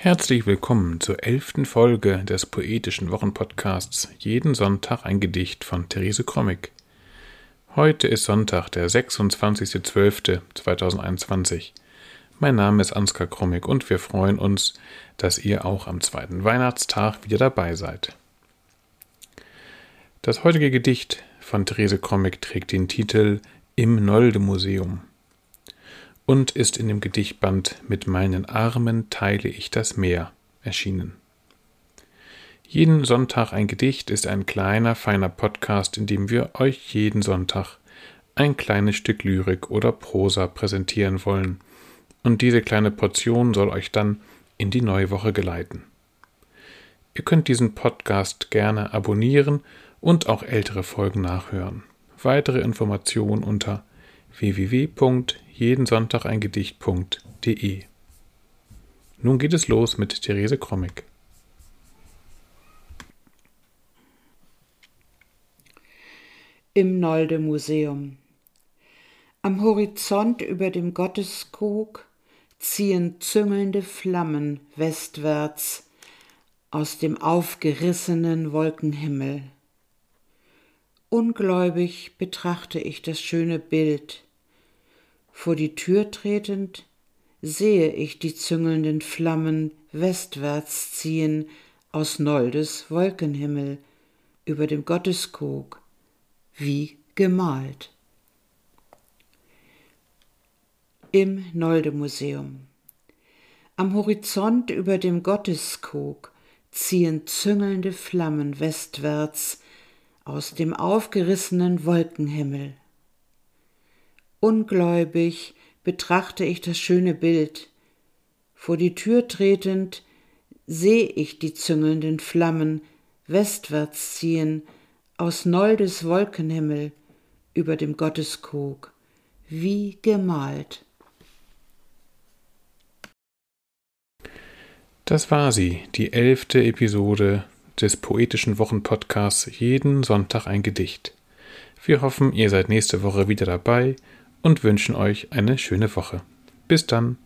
Herzlich willkommen zur elften Folge des poetischen Wochenpodcasts Jeden Sonntag ein Gedicht von Therese Krommig. Heute ist Sonntag, der 26.12.2021. Mein Name ist Ansgar Krommig und wir freuen uns, dass ihr auch am zweiten Weihnachtstag wieder dabei seid. Das heutige Gedicht von Therese Krommig trägt den Titel Im Nolde Museum und ist in dem Gedichtband Mit meinen Armen teile ich das Meer erschienen. Jeden Sonntag ein Gedicht ist ein kleiner, feiner Podcast, in dem wir euch jeden Sonntag ein kleines Stück Lyrik oder Prosa präsentieren wollen. Und diese kleine Portion soll euch dann in die neue Woche geleiten. Ihr könnt diesen Podcast gerne abonnieren und auch ältere Folgen nachhören. Weitere Informationen unter www.jedensonntageingedicht.de. Nun geht es los mit Therese Krommig. Im Nolde Museum. Am Horizont über dem Gotteskrug ziehen züngelnde Flammen westwärts aus dem aufgerissenen Wolkenhimmel. Ungläubig betrachte ich das schöne Bild. Vor die Tür tretend sehe ich die züngelnden Flammen westwärts ziehen aus Noldes Wolkenhimmel über dem Gotteskog, wie gemalt. Im Nolde Museum. Am Horizont über dem Gotteskog ziehen züngelnde Flammen westwärts aus dem aufgerissenen Wolkenhimmel. Ungläubig betrachte ich das schöne Bild. Vor die Tür tretend seh ich die züngelnden Flammen westwärts ziehen aus Noldes Wolkenhimmel über dem Gotteskog, wie gemalt. Das war sie, die elfte Episode des poetischen Wochenpodcasts Jeden Sonntag ein Gedicht. Wir hoffen, ihr seid nächste Woche wieder dabei und wünschen euch eine schöne Woche. Bis dann.